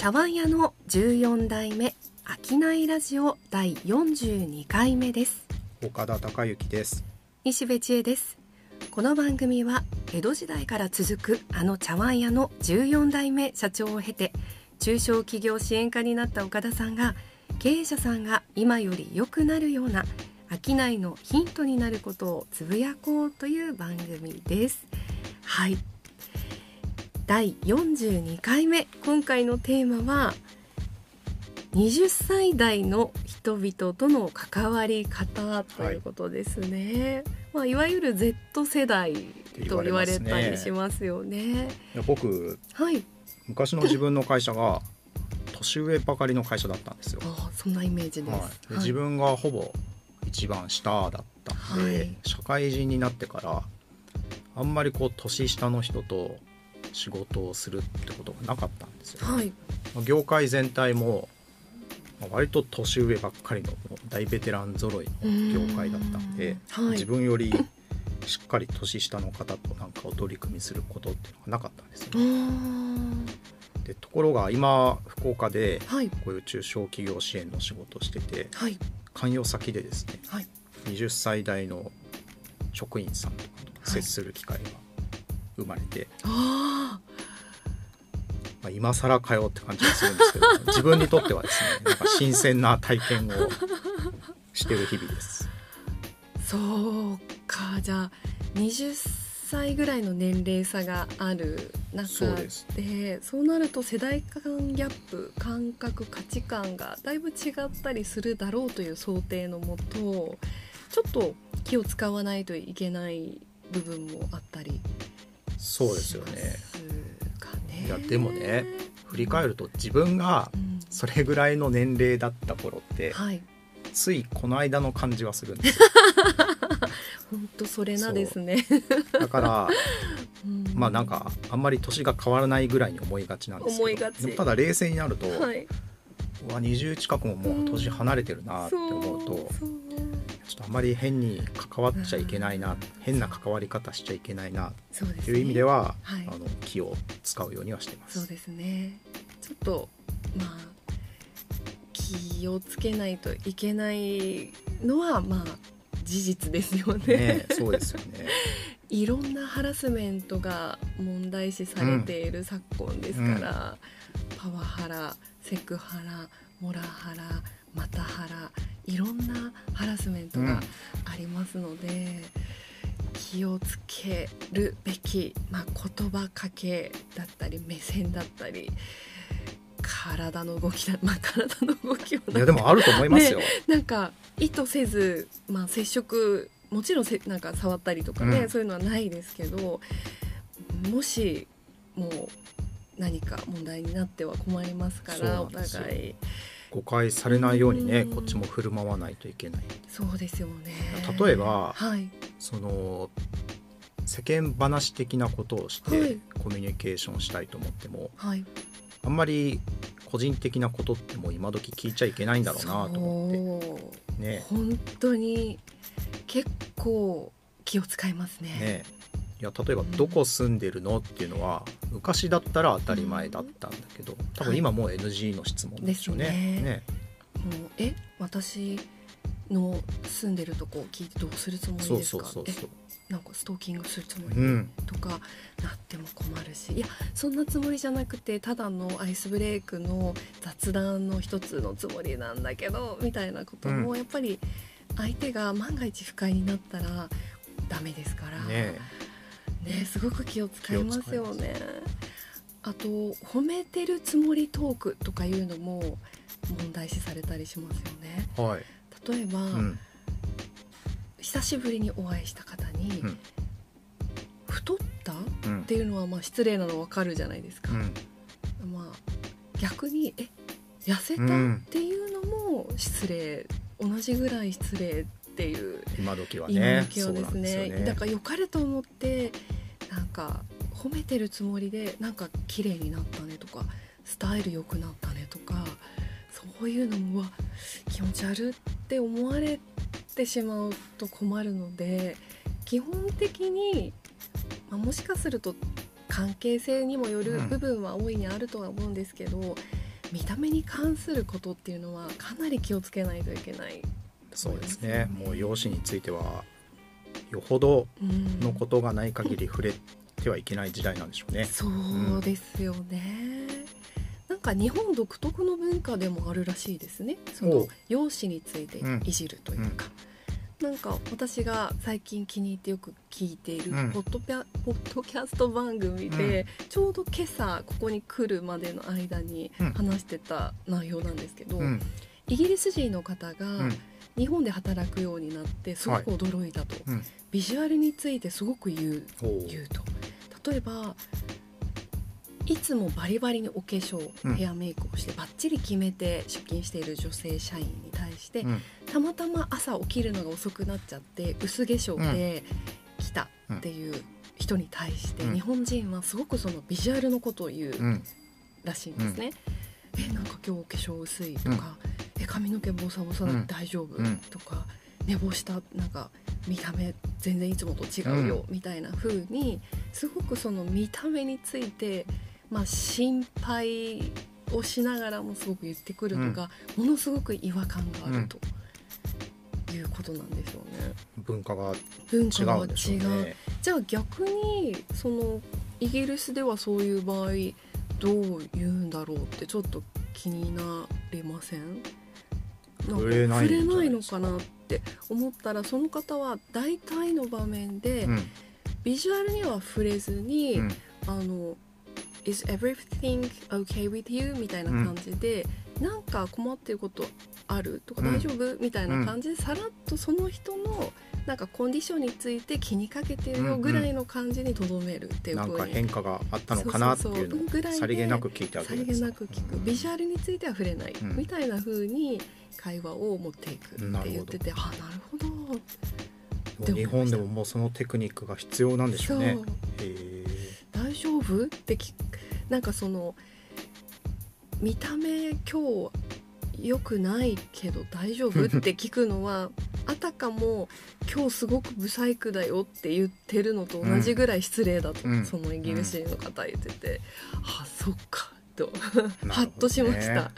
茶碗屋の14代目商いラジオ第42回目です。岡田孝之です。西部千恵です。この番組は江戸時代から続くあの茶碗屋の14代目社長を経て中小企業支援課になった岡田さんが経営者さんが今より良くなるような商いのヒントになることをつぶやこうという番組です。はい第42回目今回のテーマは20歳代の人々との関わり方ということですね、はい。まあ、いわゆる Z 世代と言われたりしますよね。いや僕、はい、昔の自分の会社が年上ばかりの会社だったんですよ。あそんなイメージです、はい、で自分がほぼ一番下だったんで、はい、社会人になってからあんまりこう年下の人と仕事をするってことがなかったんですよ、はい、業界全体も割と年上ばっかりの大ベテラン揃いの業界だったんで、はい、自分よりしっかり年下の方となんかお取り組みすることっていうのがなかったんですよ、ね。でところが今福岡でこういう中小企業支援の仕事をしてて、はい、関与先でですね、はい、20歳代の職員さんとかと接する機会が生まれて、はい、まあ、今更かよって感じがするんですけど 自分にとってはですねなんか新鮮な体験をしてる日々です。そうか。じゃあ20歳ぐらいの年齢差がある中でそうなると世代間ギャップ感覚価値観がだいぶ違ったりするだろうという想定のもとちょっと気を使わないといけない部分もあったりそうですよね。いやでもね振り返ると自分がそれぐらいの年齢だった頃って、うんはい、ついこの間の感じはするんですよ。本当それなですね。だから、うん、まあなんかあんまり年が変わらないぐらいに思いがちなんですけど、ただ冷静になると、はい、うわ20近くももう年離れてるなって思うと。うちょっとあまり変に関わっちゃいけないな、うん、変な関わり方しちゃいけないなっていう意味では、はい、あの気を使うようにはしてます。そうですね。ちょっとまあ気をつけないといけないのはまあ事実ですよね。ねそうですよね。いろんなハラスメントが問題視されている昨今ですから、うん、パワハラセクハラモラハラマタハラいろんなハラスメントがありますので、うん、気をつけるべき、まあ、言葉かけだったり目線だったり体の動きだ、まあ、体の動きはいやでもあると思いますよ、ね、なんか意図せず、まあ、接触もちろんせなんか触ったりとかね、うん、そういうのはないですけどもしもう何か問題になっては困りますからお互い。誤解されないようにね、こっちも振る舞わないといけない。そうですよね。例えば、はい、その世間話的なことをして、コミュニケーションしたいと思っても、はい、あんまり個人的なことってもう今時聞いちゃいけないんだろうなと思って。ね。本当に結構気を使いますね。ねいや例えば「どこ住んでるの?」っていうのは昔だったら当たり前だったんだけど多分今もう NG の質問でしょうね。はい、ね。ね。もうえ？私の住んでるとこ聞いてどうするつもりですか？そうなんかストーキングするつもり、うん、とかなっても困るし。いやそんなつもりじゃなくてただのアイスブレイクの雑談の一つのつもりなんだけどみたいなこともやっぱり相手が万が一不快になったらダメですから。ねねすごく気を使いますよね。あと褒めてるつもりトークとかいうのも問題視されたりしますよね。はい、例えば、うん久しぶりにお会いした方に、うん、太った、うん、っていうのはまあ失礼なの分かるじゃないですか。うん、まあ逆にえ痩せたっていうのも失礼、同じぐらい失礼っていう今時はね。今時はですね、ね、だから良かれと思ってなんか褒めてるつもりでなんか綺麗になったねとかスタイル良くなったねとかそういうのも気持ち悪って思われてしまうと困るので基本的に、まあ、もしかすると関係性にもよる部分は大いにあるとは思うんですけど、うん、見た目に関することっていうのはかなり気をつけないといけない、そうですね。もう容姿についてはよほどのことがない限り触れてはいけない時代なんでしょうね。そうですよね、なんか日本独特の文化でもあるらしいですね。その容姿についていじるというか、うん、なんか私が最近気に入ってよく聞いているポッドピャ、うん、ポッドキャスト番組で、うん、ちょうど今朝ここに来るまでの間に話してた内容なんですけど、イギリス人の方が日本で働くようになってすごく驚いたと、はい、ビジュアルについてすごく言う言うと。例えばいつもバリバリにお化粧、うん、ヘアメイクをしてバッチリ決めて出勤している女性社員に対して、うん、たまたま朝起きるのが遅くなっちゃって薄化粧で来たっていう人に対して、うん、日本人はすごくそのビジュアルのことを言うらしいんですね。えなんか今日お化粧薄いとか、え髪の毛ボサボサ大丈夫、とか寝坊したなんか見た目全然いつもと違うよ、みたいな風にすごくその見た目について、まあ、心配をしながらもすごく言ってくるとか、ものすごく違和感があると。いうことなんでしょうね。文化が違うね。じゃあ逆にそのイギリスではそういう場合どう言うんだろうってちょっと気になりません？触れないのかなって思ったらその方は大体の場面で、うん、ビジュアルには触れずに、うん、あの「Is everything okay with you?」みたいな感じで、うん、なんか困ってることある？とか大丈夫、みたいな感じでさらっとその人のなんかコンディションについて気にかけてるよぐらいの感じにとどめるっていうなんか変化があったのかなっていうのをさりげなく聞いてあげるさりげなく聞く、ビジュアルについては触れない、みたいな風に会話を持っていくって言っててあなるほど日本でももうそのテクニックが必要なんでしょうね。大丈夫？ってなんかその見た目今日良くないけど大丈夫？って聞くのはあたかも今日すごくブサイクだよって言ってるのと同じぐらい失礼だと、うん、そのイギリス人の方言ってて、うん、あそっかとハッとしました。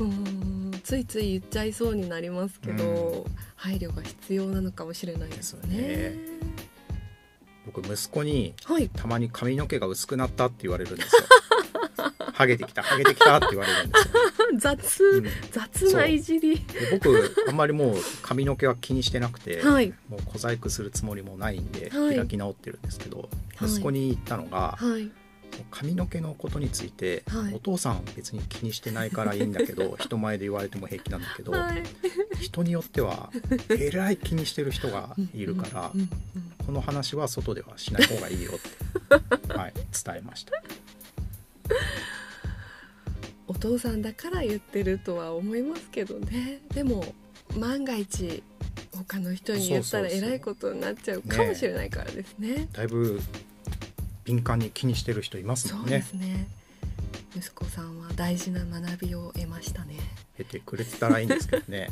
うんついつい言っちゃいそうになりますけど、うん、配慮が必要なのかもしれないですよね。僕息子に、たまに髪の毛が薄くなったって言われるんですよ。ハゲてきたハゲてきたって言われるんですよ。雑、うん、雑ないじり僕あんまりもう髪の毛は気にしてなくて、はい、もう小細工するつもりもないんで、開き直ってるんですけど、息子に言ったのが、はい。髪の毛のことについて、はい、お父さん別に気にしてないからいいんだけど 人前で言われても平気なんだけど、はい、人によってはえらい気にしてる人がいるからこの話は外ではしない方がいいよって、はい、伝えました。お父さんだから言ってるとは思いますけどねでも万が一他の人に言ったらえらいことになっちゃうかもしれないからですね。ねだいぶ敏感に気にしてる人いますもんね。そうですね息子さんは大事な学びを得ましたね。得てくれてたらいいんですけどね。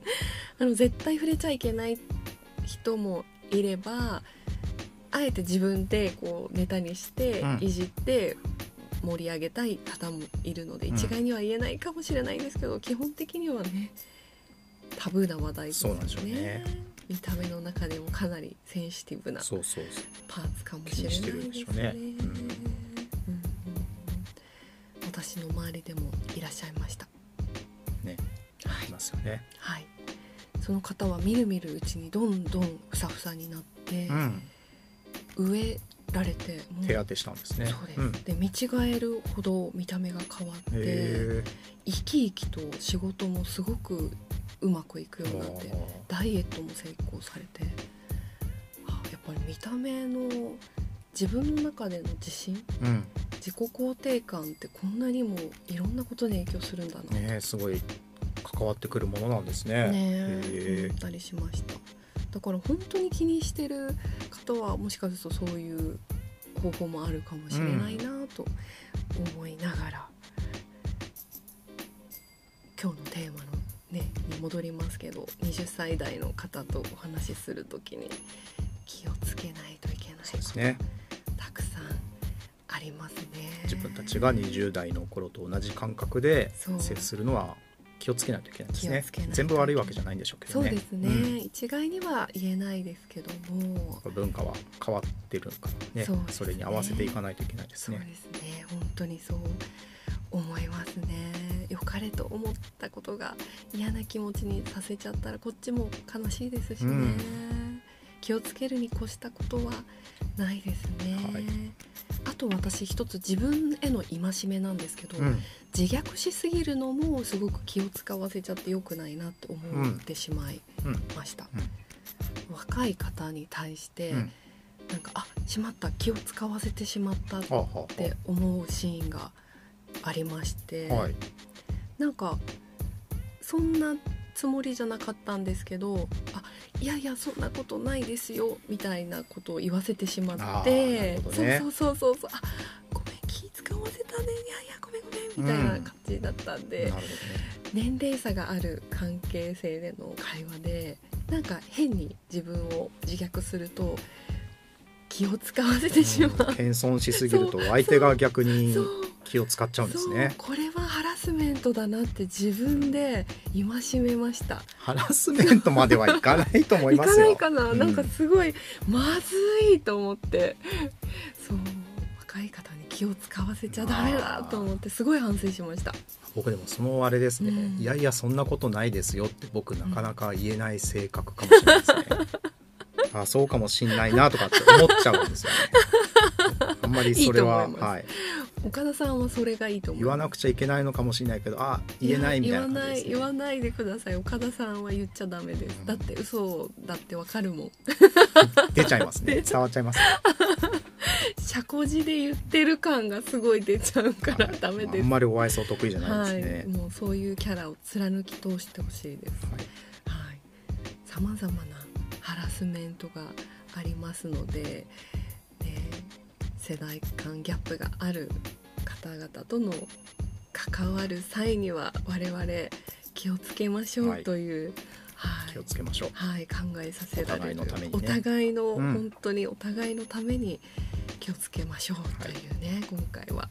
あの絶対触れちゃいけない人もいればあえて自分でこうネタにしていじって盛り上げたい方もいるので、一概には言えないかもしれないですけど、基本的にはねタブーな話題ですよね。見た目の中でもかなりセンシティブなパーツかもしれないですね。私の周りでもいらっしゃいました。ね、はい、いますよね。はい。その方はみるみるうちにどんどんふさふさになって、うん、植えられて手当てしたんですね。そうです。うん、で見違えるほど見た目が変わって生き生きと仕事もすごくうまくいくようになってダイエットも成功されてやっぱり見た目の自分の中での自信、うん、自己肯定感ってこんなにもいろんなことに影響するんだなねすごい関わってくるものなんですね。ね思ったりしました。だから本当に気にしてる方はもしかするとそういう方法もあるかもしれないなと思いながら、うん、今日のテーマのねに戻りますけど20歳代の方とお話しする時に気をつけないといけないこと、ね、たくさんありますね。自分たちが20代の頃と同じ感覚で接するのは気をつけないといけないですね。全部悪いわけじゃないんでしょうけどね。そうですね、うん、一概には言えないですけども。文化は変わってるからね。そね。それに合わせていかないといけないですね。そうですね。本当にそう思いますね。良かれと思ったことが嫌な気持ちにさせちゃったらこっちも悲しいですしね、うん、気をつけるに越したことはないですね、はい、あと私一つ自分への戒めなんですけど、うん、自虐しすぎるのもすごく気を使わせちゃってよくないなって思ってしまいました、うん、若い方に対して、なんかあしまった気を使わせてしまったって思うシーンがありまして、はい、なんかそんなつもりじゃなかったんですけどあいやいやそんなことないですよみたいなことを言わせてしまって、ね、そうそうそうそうあごめん気使わせたねいやいやごめんごめんみたいな感じだったんで、うんね、年齢差がある関係性での会話でなんか変に自分を自虐すると気を使わせてしまう、うん、謙遜しすぎると 相手が逆に気を使っちゃうんですね。これはハラスメントだなって自分で戒めました。ハラスメントまではいかないと思いますよ。いかないかな、うん、なんかすごいまずいと思って。そう若い方に気を使わせちゃダメだと思ってすごい反省しました。僕でもそのあれですね、うん、いやいやそんなことないですよって僕なかなか言えない性格かもしれないですね、うん、あそうかもしんないなとかって思っちゃうんですよね。あんまりそれははい岡田さんはそれがいいと思う。言わなくちゃいけないのかもしれないけどあ言えないみたいな、ね、言わない言わないでください。岡田さんは言っちゃダメです、うん、だって嘘だってわかるもん。出ちゃいますね。伝わっちゃいます社交辞で言ってる感がすごい出ちゃうからダメです、あんまりお愛想得意じゃないですね、はい、もうそういうキャラを貫き通してほしいです。はい。さまざまなハラスメントがありますので世代間ギャップがある方々との関わる際には我々気をつけましょうという、はい、気をつけましょう、はい、考えさせられるお互いのために、ね、お互いの、うん、本当にお互いのために気をつけましょうというね、はい、今回は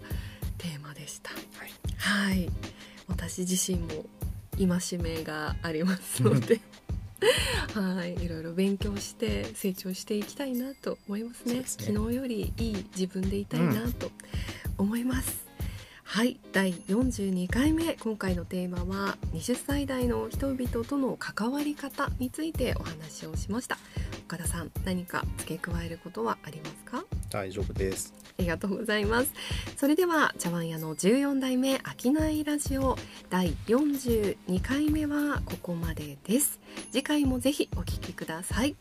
テーマでした。はい、はい、私自身も戒めがありますので はいいろいろ勉強して成長していきたいなと思いますね、ね、昨日よりいい自分でいたいなと思います、うん、はい第42回目。今回のテーマは20歳代の人々との関わり方についてお話をしました。岡田さん何か付け加えることはありますか？大丈夫です。ありがとうございます。それでは茶碗屋の14代目商いラジオ第42回目はここまでです。次回もぜひお聞きください